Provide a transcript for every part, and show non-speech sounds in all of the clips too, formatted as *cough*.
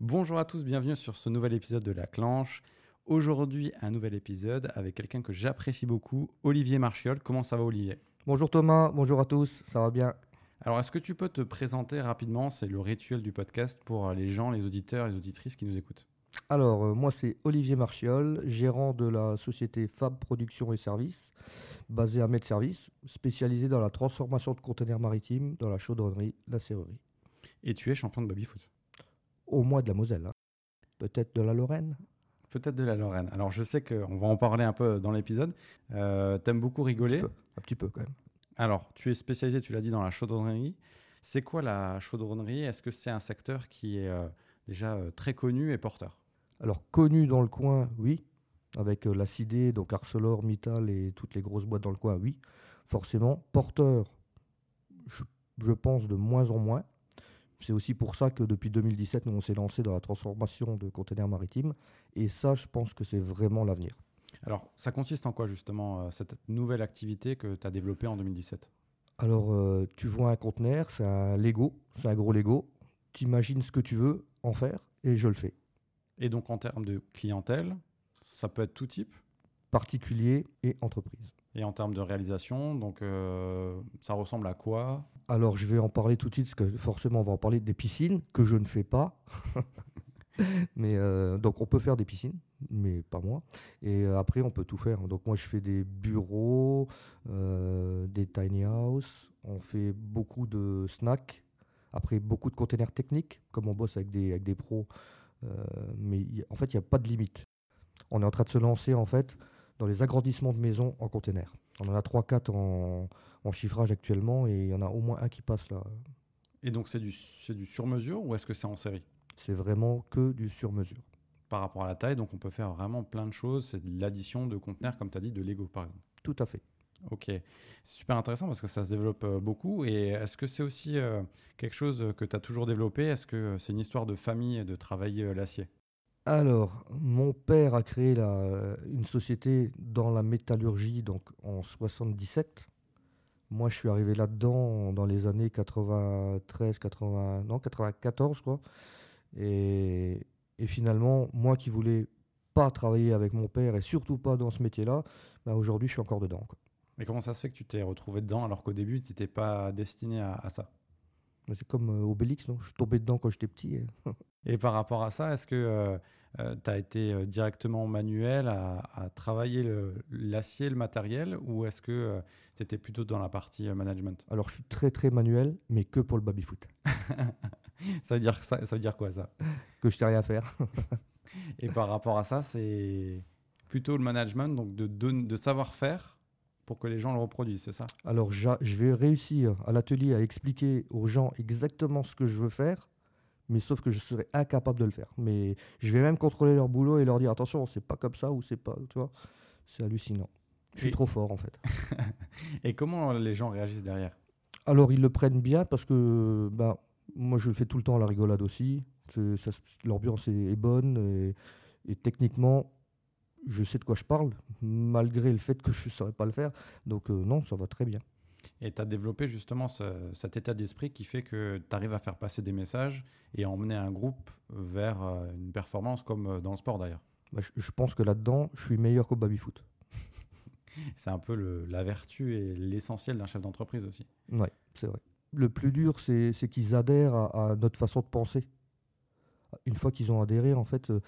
Bonjour à tous, bienvenue sur ce nouvel épisode de La Clanche. Aujourd'hui, un nouvel épisode avec quelqu'un que j'apprécie beaucoup, Olivier Marchiol. Comment ça va, Olivier? Bonjour Thomas, bonjour à tous, ça va bien? Alors, est-ce que tu peux te présenter rapidement? C'est le rituel du podcast pour les gens, les auditeurs, les auditrices qui nous écoutent. Alors, euh, moi c'est Olivier Marchiol, gérant de la société Fab Production et Services, basée à Med Service, spécialisée dans la transformation de conteneurs maritimes dans la chaudronnerie, la serrurerie. Et tu es champion de baby-foot Au moins de la Moselle, hein. peut-être de la Lorraine Peut-être de la Lorraine. Alors, je sais qu'on va en parler un peu dans l'épisode. Euh, T'aimes beaucoup rigoler un petit, peu, un petit peu quand même. Alors, tu es spécialisé, tu l'as dit, dans la chaudronnerie. C'est quoi la chaudronnerie? Est-ce que c'est un secteur qui est euh, déjà euh, très connu et porteur? Alors, connu dans le coin, oui. Avec la CID, donc Arcelor, Mittal et toutes les grosses boîtes dans le coin, oui. Forcément. Porteur, je, je pense de moins en moins. C'est aussi pour ça que depuis 2017, nous, on s'est lancé dans la transformation de conteneurs maritimes. Et ça, je pense que c'est vraiment l'avenir. Alors, ça consiste en quoi justement euh, cette nouvelle activité que tu as développée en 2017 Alors, euh, tu vois un conteneur, c'est un Lego, c'est un gros Lego. Tu imagines ce que tu veux en faire et je le fais. Et donc, en termes de clientèle, ça peut être tout type? Particulier et entreprise. Et en termes de réalisation, donc euh, ça ressemble à quoi? Alors, je vais en parler tout de suite, parce que forcément, on va en parler des piscines, que je ne fais pas. *laughs* mais euh, donc, on peut faire des piscines, mais pas moi. Et euh, après, on peut tout faire. Donc, moi, je fais des bureaux, des tiny house. On fait beaucoup de snacks. Après, beaucoup de containers techniques, comme on bosse avec des, avec des pros. Mais en fait, il n'y a pas de limite. On est en train de se lancer, en fait, dans les agrandissements de maisons en containers. On en a 3-4 en, en chiffrage actuellement et il y en a au moins un qui passe là. Et donc, c'est du, c'est du sur-mesure ou est-ce que c'est en série? C'est vraiment que du sur-mesure. Par rapport à la taille, donc on peut faire vraiment plein de choses. C'est de l'addition de conteneurs, comme tu as dit, de Lego par exemple. Tout à fait. Ok, c'est super intéressant parce que ça se développe euh, beaucoup. Et est-ce que c'est aussi euh, quelque chose que tu as toujours développé? Est-ce que euh, c'est une histoire de famille et de travailler l'acier? Alors, mon père a créé la- une société dans la métallurgie donc en 77. Moi, je suis arrivé là-dedans dans les années 93, 80, non, 94, quoi. Et, finalement, moi qui voulais pas travailler avec mon père et surtout pas dans ce métier-là, bah, aujourd'hui, je suis encore dedans. Mais comment ça se fait que tu t'es retrouvé dedans alors qu'au début, tu n'étais pas destiné à, ça? C'est comme euh, Obélix, non? Je suis tombé dedans quand j'étais petit. et- *laughs* Et par rapport à ça, est-ce que tu as été euh, directement manuel à, à travailler le- l'acier, le, matériel, ou est-ce que tu étais plutôt dans la partie euh, management? Alors, je suis très très manuel, mais que pour le baby-foot. *laughs* ça, veut dire ça, ça veut dire quoi ça? Que je sais rien faire. *laughs* Et par rapport à ça, c'est plutôt le management, donc de, de savoir-faire pour que les gens le reproduisent, c'est ça? Alors, je vais réussir à l'atelier à expliquer aux gens exactement ce que je veux faire, mais sauf que je serai incapable de le faire. Mais je vais même contrôler leur boulot et leur dire attention, c'est pas comme ça ou c'est pas, tu vois. C'est hallucinant. Je suis Et- trop fort en fait. *laughs* Et comment les gens réagissent derrière? Alors, ils le prennent bien parce que ben, moi, je le fais tout le temps à la rigolade aussi. L'ambiance est, est bonne et, et techniquement, je sais de quoi je parle, malgré le fait que je ne saurais pas le faire. Donc, euh, non, ça va très bien. Et tu as développé justement ce- cet état d'esprit qui fait que tu arrives à faire passer des messages et à emmener un groupe vers euh, une performance comme euh, dans le sport d'ailleurs. Bah, je, je pense que là-dedans, je suis meilleur qu'au baby-foot. *laughs* C'est un peu le- la vertu et l'essentiel d'un chef d'entreprise aussi. Oui, c'est vrai. Le plus dur, c'est c'est qu'ils adhèrent à, à notre façon de penser. Une fois qu'ils ont adhéré, en fait, euh,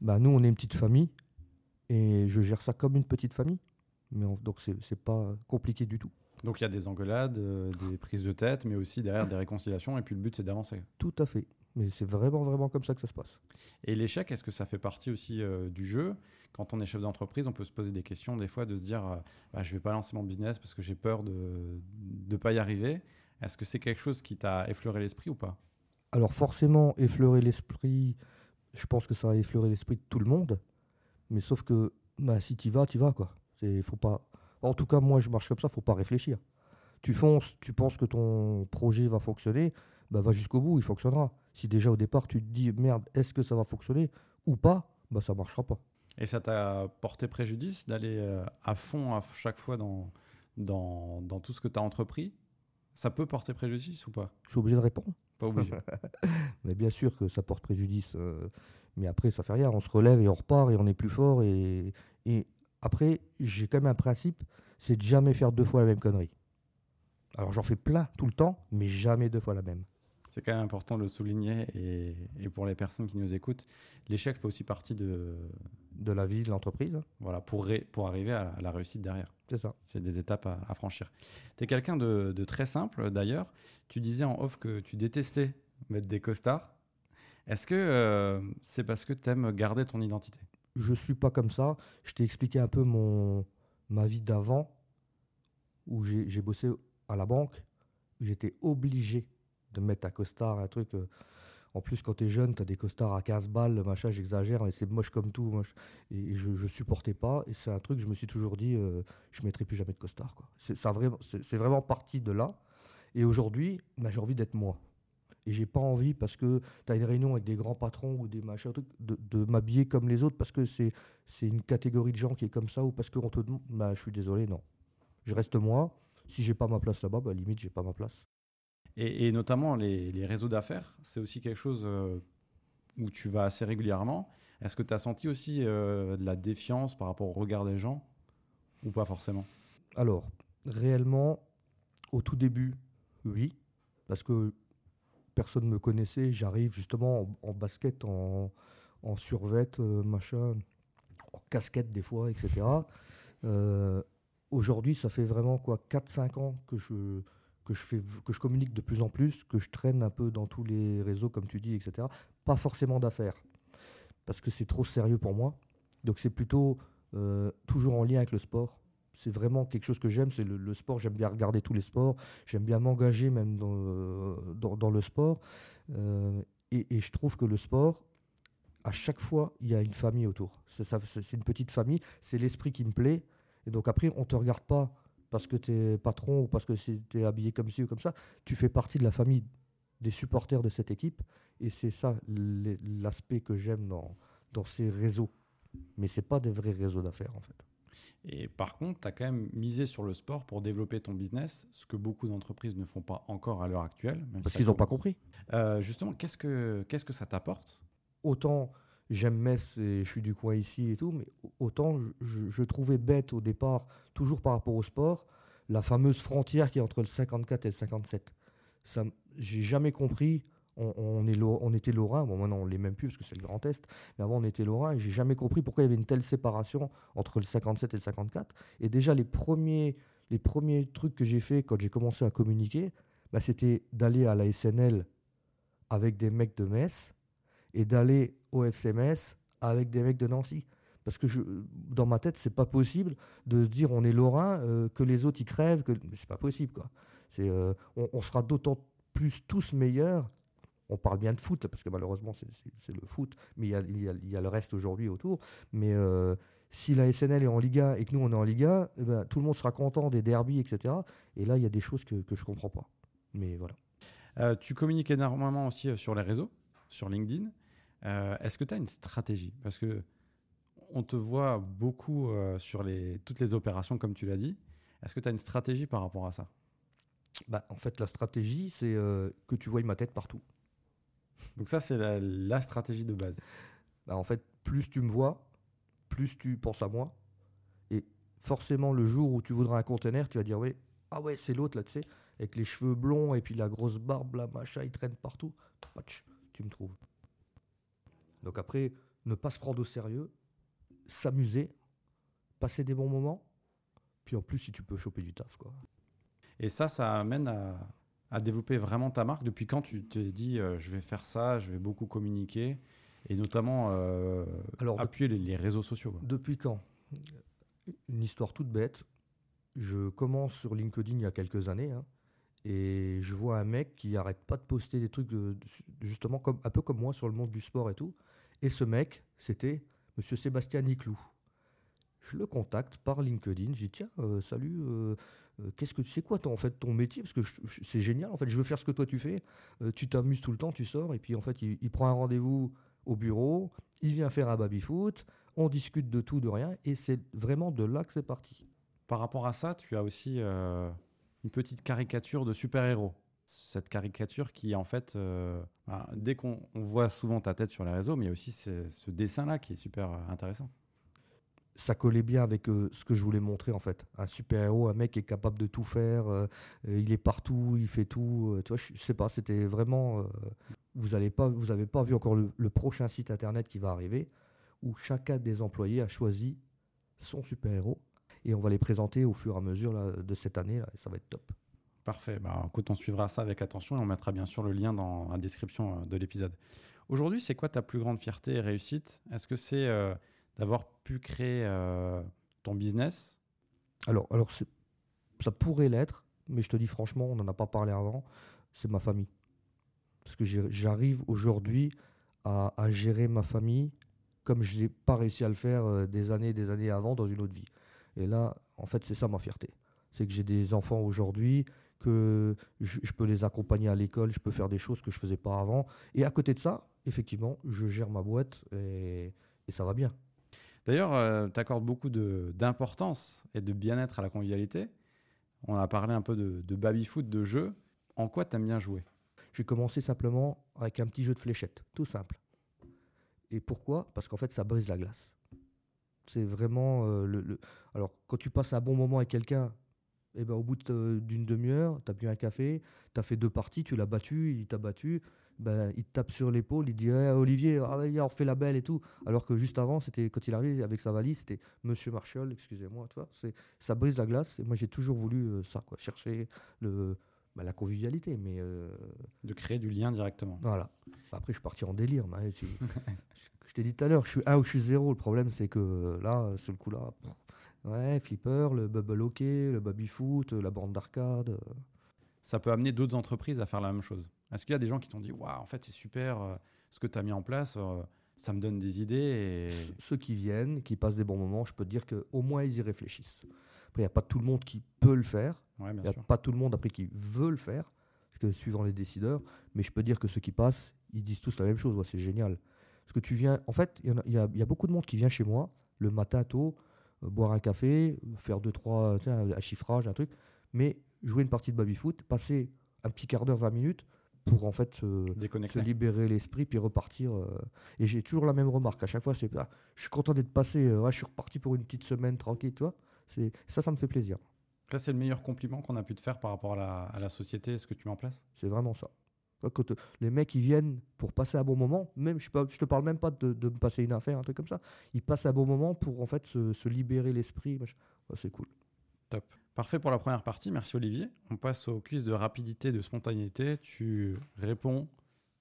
bah, nous, on est une petite famille et je gère ça comme une petite famille. Mais on- donc, c'est pas compliqué du tout. Donc il y a des engueulades, euh, des prises de tête, mais aussi derrière des réconciliations et puis le but c'est d'avancer. Tout à fait. Mais c'est vraiment, vraiment comme ça que ça se passe. Et l'échec, est-ce que ça fait partie aussi euh, du jeu? Quand on est chef d'entreprise, on peut se poser des questions des fois de se dire euh, bah, je vais pas lancer mon business parce que j'ai peur de ne pas y arriver. Est-ce que c'est quelque chose qui t'a effleuré l'esprit ou pas? Alors, forcément, effleurer l'esprit, je pense que ça a effleuré l'esprit de tout le monde. Mais sauf que bah, si tu vas, tu vas. Quoi. C'est- Faut pas... En tout cas, moi, je marche comme ça, faut pas réfléchir. Tu fonces, tu penses que ton projet va fonctionner, bah, va jusqu'au bout, il fonctionnera. Si déjà au départ, tu te dis, merde, est-ce que ça va fonctionner ou pas, bah, ça marchera pas. Et ça t'a porté préjudice d'aller euh, à fond à chaque fois dans, dans, dans tout ce que tu as entrepris? Ça peut porter préjudice ou pas? Je suis obligé de répondre. Pas obligé. *laughs* mais bien sûr que ça porte préjudice. euh, mais après, ça fait rien. On se relève et on repart et on est plus fort. Et, et après, j'ai quand même un principe c'est de jamais faire deux fois la même connerie. Alors j'en fais plein tout le temps, mais jamais deux fois la même. C'est quand même important de le souligner. Et, et pour les personnes qui nous écoutent, l'échec fait aussi partie de. De la vie de l'entreprise, Voilà, pour, ré- pour arriver à, à la réussite derrière. c'est ça. C'est des étapes à, à franchir. Tu es quelqu'un de, de très simple d'ailleurs. Tu disais en off que tu détestais mettre des costards. Est-ce que euh, c'est parce que tu aimes garder ton identité? Je suis pas comme ça. Je t'ai expliqué un peu mon ma vie d'avant, où j'ai j'ai bossé à la banque. J'étais obligé de mettre un costard, un truc. euh, En plus, quand tu es jeune, tu as des costards à 15 balles, machin, j'exagère, mais c'est moche comme tout. Et je, je supportais pas. Et c'est un truc, je me suis toujours dit, euh, je mettrai plus jamais de costard. C'est vraiment, parti de là. Et aujourd'hui, bah, j'ai envie d'être moi. Et j'ai pas envie, parce que tu as une réunion avec des grands patrons ou des machins, de, m'habiller comme les autres, parce que c'est c'est une catégorie de gens qui est comme ça, ou parce qu'on te demande, bah, je suis désolé, non. Je reste moi. Si j'ai pas ma place là-bas, bah, limite, j'ai pas ma place. Et, notamment les, réseaux d'affaires, c'est aussi quelque chose euh, où tu vas assez régulièrement. Est-ce que tu as senti aussi euh, de la défiance par rapport au regard des gens ou pas forcément? Alors, réellement, au tout début, oui, parce que personne ne me connaissait. J'arrive justement en, basket, en, en survêt, euh, machin, en casquette des fois, etc. Aujourd'hui, ça fait vraiment quoi 4-5 ans que je, que, je fais, que je communique de plus en plus, que je traîne un peu dans tous les réseaux, comme tu dis, etc. Pas forcément d'affaires, parce que c'est trop sérieux pour moi. Donc c'est plutôt euh, toujours en lien avec le sport c'est vraiment quelque chose que j'aime, c'est le, sport. J'aime bien regarder tous les sports. J'aime bien m'engager même dans, euh, le sport. Euh, et, et je trouve que le sport, à chaque fois, il y a une famille autour. C'est une petite famille. C'est l'esprit qui me plaît. Et donc après, on ne te regarde pas parce que tu es patron ou parce que tu es habillé comme ci ou comme ça. Tu fais partie de la famille des supporters de cette équipe. Et c'est ça l'aspect que j'aime dans, dans ces réseaux. Mais ce pas des vrais réseaux d'affaires en fait. Et par contre, tu as quand même misé sur le sport pour développer ton business, ce que beaucoup d'entreprises ne font pas encore à l'heure actuelle. même Parce si qu'ils n'ont pas compris. Euh, justement, qu'est-ce que, qu'est-ce que ça t'apporte? Autant j'aime Metz et je suis du coin ici et tout, mais autant je, trouvais bête au départ, toujours par rapport au sport, la fameuse frontière qui est entre le 54 et le 57. Ça, j'ai jamais compris. On était Lorrain, bon maintenant on l'est même plus parce que c'est le Grand Est, mais avant on était Lorrain et j'ai jamais compris pourquoi il y avait une telle séparation entre le 57 et le 54. Et déjà les premiers, les premiers trucs que j'ai fait quand j'ai commencé à communiquer, bah, c'était d'aller à la SNL avec des mecs de Metz et d'aller au FCMS avec des mecs de Nancy. Parce que dans ma tête, c'est pas possible de se dire on est Lorrain, euh, que les autres y crèvent, que c'est pas possible quoi. Euh, on, sera d'autant plus tous meilleurs. On parle bien de foot parce que malheureusement c'est, le foot, mais il y a, le reste aujourd'hui autour. Mais euh, si la SNL est en Liga et que nous on est en Liga, eh ben, tout le monde sera content des derbies, etc. Et là il y a des choses que, que je comprends pas. Mais voilà. Tu communiques énormément aussi sur les réseaux, sur LinkedIn. Euh, Est-ce que tu as une stratégie? Parce que on te voit beaucoup euh, sur les, toutes les opérations, comme tu l'as dit. Est-ce que tu as une stratégie par rapport à ça? Bah, en fait, la stratégie, c'est euh, que tu voyes ma tête partout. Donc ça, c'est la, la stratégie de base. Bah, en fait, plus tu me vois, plus tu penses à moi. Et forcément, le jour où tu voudras un conteneur, tu vas dire oui, ah ouais, c'est l'autre là, tu sais, avec les cheveux blonds et puis la grosse barbe, là, machin, il traîne partout. Patch, tu me trouves. Donc après, ne pas se prendre au sérieux, s'amuser, passer des bons moments. Puis en plus, si tu peux choper du taf, quoi. Et ça, ça amène à, à développer vraiment ta marque. Depuis quand tu t'es dit, euh, je vais faire ça, je vais beaucoup communiquer, et notamment euh, Alors, appuyer les, les réseaux sociaux quoi. Depuis quand? Une histoire toute bête. Je commence sur LinkedIn il y a quelques années hein, et je vois un mec qui arrête pas de poster des trucs justement comme, un peu comme moi sur le monde du sport et tout. Et ce mec, c'était Monsieur Sébastien Niclou. Je le contacte par LinkedIn. Je dis tiens, euh, salut, euh, euh, qu'est-ce que sais quoi ton, en fait ton métier? Parce que c'est génial. En fait, je veux faire ce que toi tu fais. Tu t'amuses tout le temps, tu sors et puis en fait, il, prend un rendez-vous au bureau. Il vient faire un baby foot on discute de tout, de rien, et c'est vraiment de là que c'est parti. Par rapport à ça, tu as aussi une petite caricature de super-héros. cette caricature qui, en fait, euh, bah, dès qu'on on voit souvent ta tête sur les réseaux, mais il y a aussi ce, dessin-là qui est super euh, intéressant. ça collait bien avec euh, ce que je voulais montrer en fait. Un super-héros, un mec qui est capable de tout faire, il est partout, il fait tout. tu vois, je, je sais pas, c'était vraiment. vous n'avez pas, pas vu encore le prochain site internet qui va arriver où chacun des employés a choisi son super-héros et on va les présenter au fur et à mesure là, de cette année là, et ça va être top. Parfait. Bah, écoute, on suivra ça avec attention et on mettra bien sûr le lien dans la description euh, de l'épisode. Aujourd'hui, c'est quoi ta plus grande fierté et réussite? Est-ce que c'est euh, d'avoir pu créer euh, ton business? Alors, alors ça pourrait l'être, mais je te dis franchement, on n'en a pas parlé avant, c'est ma famille. Parce que j'arrive aujourd'hui à, à gérer ma famille comme je n'ai pas réussi à le faire des années des années avant dans une autre vie. Et là, en fait, c'est ça ma fierté. C'est que j'ai des enfants aujourd'hui, que je, je peux les accompagner à l'école, je peux faire des choses que je faisais pas avant. Et à côté de ça, effectivement, je gère ma boîte et, et ça va bien. D'ailleurs, tu accordes beaucoup d'importance et de bien-être à la convivialité. On a parlé un peu de, de baby-foot, de jeu. En quoi tu aimes bien jouer? J'ai commencé simplement avec un petit jeu de fléchettes, tout simple. Et pourquoi? Parce qu'en fait, ça brise la glace. C'est vraiment euh, le, le- Alors, quand tu passes un bon moment avec quelqu'un, eh ben, au bout de- d'une demi-heure, tu as bu un café, tu as fait deux parties, tu l'as battu, il t'a battu, ben, il te tape sur l'épaule, il dit Eh, Olivier, ah, on refait la belle et tout. Alors que juste avant, c'était quand il arrive avec sa valise, c'était Monsieur Marshall, excusez-moi. tu vois, c'est- Ça brise la glace. Et moi, j'ai toujours voulu euh, ça, quoi, chercher le, bah, la convivialité. Mais euh, De créer du lien directement. voilà. Après, je suis parti en délire. mais tu- *laughs* je t'ai dit tout à l'heure, je suis 1 ou je suis 0. Le problème, c'est que euh, là, sur le coup là, pff, ouais, Flipper, le Bubble Hockey, le Baby Foot, la bande d'arcade. euh, Ça peut amener d'autres entreprises à faire la même chose. Est-ce qu'il y a des gens qui t'ont dit Waouh, en fait, c'est super euh, ce que tu as mis en place, euh, ça me donne des idées et. Ceux qui viennent, qui passent des bons moments, je peux te dire qu'au moins, ils y réfléchissent. Après, il n'y a pas tout le monde qui peut le faire. Ouais, Il bien n'y a sûr. pas tout le monde après qui veut le faire, parce que suivant les décideurs. Mais je peux dire que ceux qui passent, ils disent tous la même chose. Ouais, c'est génial. Parce que tu viens. En fait, il y a- y, y beaucoup de monde qui vient chez moi le matin tôt, euh, boire un café, faire deux, trois, tiens, un chiffrage, un truc. Mais jouer une partie de baby-foot, passer un petit quart d'heure, 20 minutes pour en fait se, se libérer l'esprit puis repartir. euh. Et j'ai toujours la même remarque. À chaque fois, c'est ah, je suis content d'être passé. euh, ouais, je suis reparti pour une petite semaine tranquille, tu vois. Ça, ça me fait plaisir. Ça, c'est le meilleur compliment qu'on a pu te faire par rapport à la, à la société, ce que tu mets en place? C'est vraiment ça. Quand euh, les mecs ils viennent pour passer un bon moment, même je, ne te parle même pas de, de me passer une affaire, un truc comme ça. Ils passent un bon moment pour en fait se, se libérer l'esprit. Ouais, c'est cool. Top. Parfait pour la première partie. Merci Olivier. On passe au quiz de rapidité, de spontanéité. Tu réponds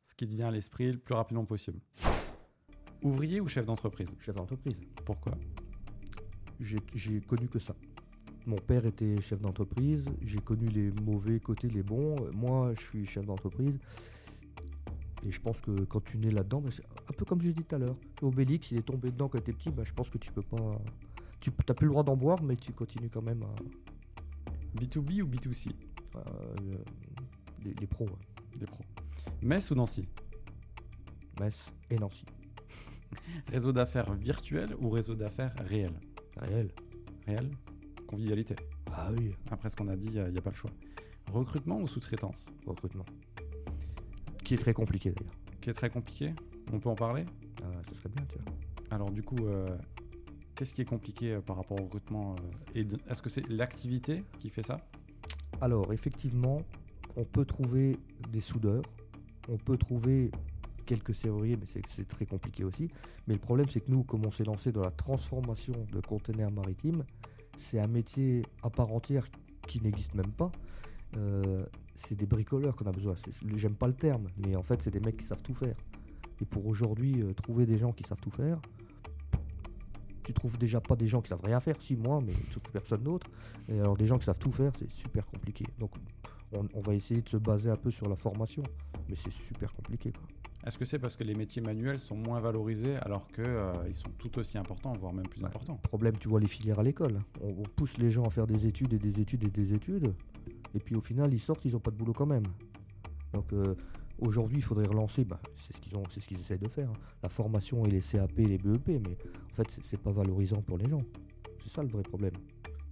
ce qui te vient à l'esprit le plus rapidement possible. Ouvrier ou chef d'entreprise? Chef d'entreprise. Pourquoi? J'ai connu que ça. Mon père était chef d'entreprise. J'ai connu les mauvais côtés, les bons. Moi, je suis chef d'entreprise. Et je pense que quand tu nais là-dedans, bah, c'est un peu comme je dit tout à l'heure. Obélix, il est tombé dedans quand tu étais petit. bah, je pense que tu peux pas. Tu n'as plus le droit d'en boire, mais tu continues quand même à. B2B ou B2C à, euh, les, les pros. ouais. Des pros. Metz ou Nancy? Metz et Nancy. *laughs* Réseau d'affaires virtuel ou réseau d'affaires réel? Réel. Réel? Convivialité. Ah oui, Après ce qu'on a dit, il n'y a, pas le choix. Recrutement ou sous-traitance? Recrutement. Qui est très compliqué d'ailleurs. Qui est très compliqué? On peut en parler? Ah, ça serait bien, tu vois. Alors du coup, euh, qu'est-ce qui est compliqué euh, par rapport au recrutement euh, Est-ce que c'est l'activité qui fait ça? Alors, effectivement, on peut trouver des soudeurs, on peut trouver quelques serruriers, mais c'est très compliqué aussi. Mais le problème, c'est que nous, comme on s'est lancé dans la transformation de containers maritimes, c'est un métier à part entière qui n'existe même pas. Euh, c'est des bricoleurs qu'on a besoin. J'aime pas le terme, mais en fait, c'est des mecs qui savent tout faire. Et pour aujourd'hui, euh, trouver des gens qui savent tout faire, tu trouves déjà pas des gens qui savent rien faire. Si, moi, mais personne d'autre. Et alors, des gens qui savent tout faire, c'est super compliqué. Donc, on, on va essayer de se baser un peu sur la formation, mais c'est super compliqué. Quoi. Est-ce que c'est parce que les métiers manuels sont moins valorisés alors qu'ils sont tout aussi importants, voire même plus Ouais. importants? Problème, tu vois les filières à l'école. On, on pousse les gens à faire des études et des études et des études. Et puis au final, ils sortent, ils n'ont pas de boulot quand même. Donc euh, aujourd'hui, il faudrait relancer, bah, c'est ce qu'ils ont, c'est ce qu'ils essayent de faire, hein. la formation et les CAP, les BEP, mais en fait, c'est- c'est pas valorisant pour les gens. C'est ça le vrai problème.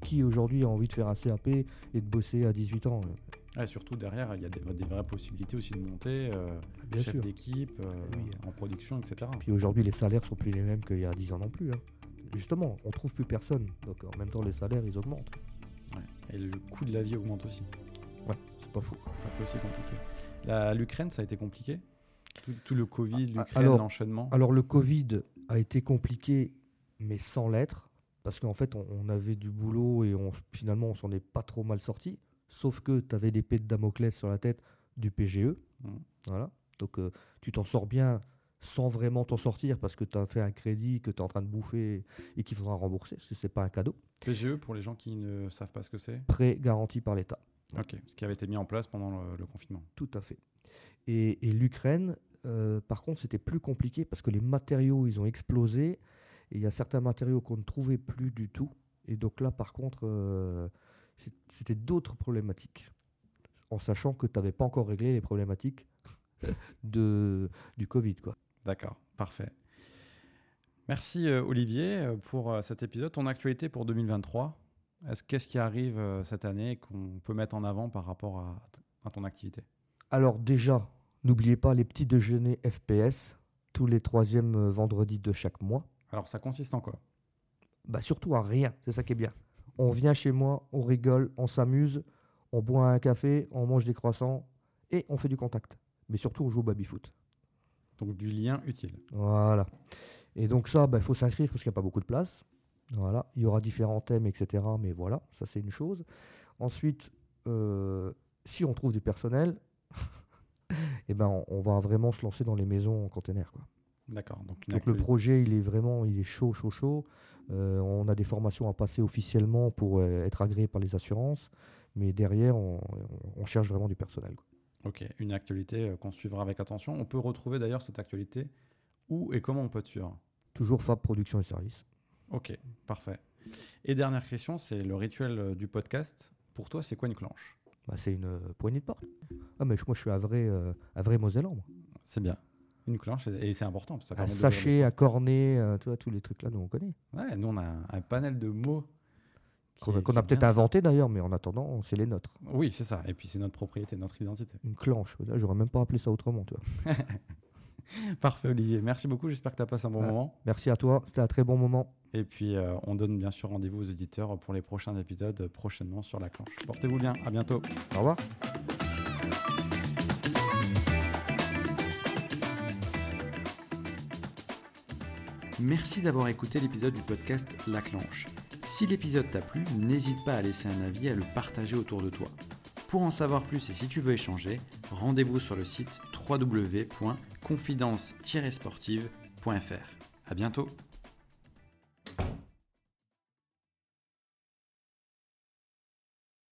Qui aujourd'hui a envie de faire un CAP et de bosser à 18 ans? Ouais, surtout derrière, il y a des, des vraies possibilités aussi de monter, euh, Bien chef d'équipe, euh, Oui. en production, etc. Puis aujourd'hui, les salaires sont plus les mêmes qu'il y a 10 ans non plus. hein. Justement, on trouve plus personne. Donc en même temps, les salaires, ils augmentent. Ouais. Et le coût de la vie augmente aussi. C'est pas fou. Ça, c'est aussi compliqué. L'Ukraine, ça a été compliqué? Tout, tout le Covid, Ah, l'Ukraine, l'enchaînement? Alors le Covid a été compliqué, mais sans l'être, parce qu'en fait on, on avait du boulot et on, finalement on s'en est pas trop mal sorti, sauf que tu avais l'épée de Damoclès sur la tête du PGE. Mhm. Voilà. Donc euh, tu t'en sors bien sans vraiment t'en sortir parce que tu as fait un crédit que tu es en train de bouffer et qu'il faudra rembourser, ce n'est pas un cadeau. PGE, pour les gens qui ne savent pas ce que c'est? Prêt garanti par l'État. Ok, ce qui avait été mis en place pendant le, le confinement. Tout à fait. Et, et l'Ukraine, euh, par contre, c'était plus compliqué parce que les matériaux, ils ont explosé. Et il y a certains matériaux qu'on ne trouvait plus du tout. Et donc là, par contre, euh, c'était d'autres problématiques. En sachant que tu n'avais pas encore réglé les problématiques *laughs* de, du Covid. Quoi. D'accord, parfait. Merci euh, Olivier euh, pour euh, cet épisode. Ton actualité pour 2023, est-ce qu'est-ce qui arrive euh, cette année qu'on peut mettre en avant par rapport à, à ton activité? Alors déjà, n'oubliez pas les petits déjeuners FPS tous les troisièmes vendredis de chaque mois. Alors ça consiste en quoi? Bah surtout à rien, c'est ça qui est bien. On vient chez moi, on rigole, on s'amuse, on boit un café, on mange des croissants et on fait du contact. Mais surtout, on joue au baby-foot. Donc du lien utile. Voilà. Et donc ça, il faut s'inscrire parce qu'il n'y a pas beaucoup de place. Voilà. Il y aura différents thèmes, etc. Mais voilà, ça c'est une chose. Ensuite, euh, si on trouve du personnel, *laughs* eh ben, on, on va vraiment se lancer dans les maisons en container. Quoi. D'accord. Donc, le projet, il est vraiment, il est chaud, chaud, chaud. Euh, on a des formations à passer officiellement pour euh, être agréé par les assurances, mais derrière, on, on cherche vraiment du personnel. quoi. Ok, une actualité euh, qu'on suivra avec attention. On peut retrouver d'ailleurs cette actualité où et comment on peut te suivre? Toujours Fab Production et Services. Ok, parfait. Et dernière question, c'est le rituel du podcast. Pour toi, c'est quoi une clanche Bah, c'est une poignée de porte. Ah, mais moi, je suis un vrai, un vrai Mosellan. C'est bien. Une clanche, et c'est important. parce que ça de sachet, un cornet, euh, tu vois, tous les trucs là, nous on connaît. Ouais, nous, on a un, un panel de mots. Qu'on a peut-être inventé d'ailleurs, mais en attendant, c'est les nôtres. Oui, c'est ça. Et puis, c'est notre propriété, notre identité. Une clanche. Là, j'aurais même pas appelé ça autrement, tu vois. *laughs* Parfait, Olivier. Merci beaucoup. J'espère que tu as passé un bon Ouais. moment. Merci à toi, c'était un très bon moment. Et puis, euh, on donne bien sûr rendez-vous aux éditeurs pour les prochains épisodes euh, prochainement sur la clanche. Portez-vous bien. À bientôt. Au revoir. Merci d'avoir écouté l'épisode du podcast La Clanche. Si l'épisode t'a plu, n'hésite pas à laisser un avis et à le partager autour de toi. Pour en savoir plus et si tu veux échanger, rendez-vous sur le site www.confidence-sportive.fr. À bientôt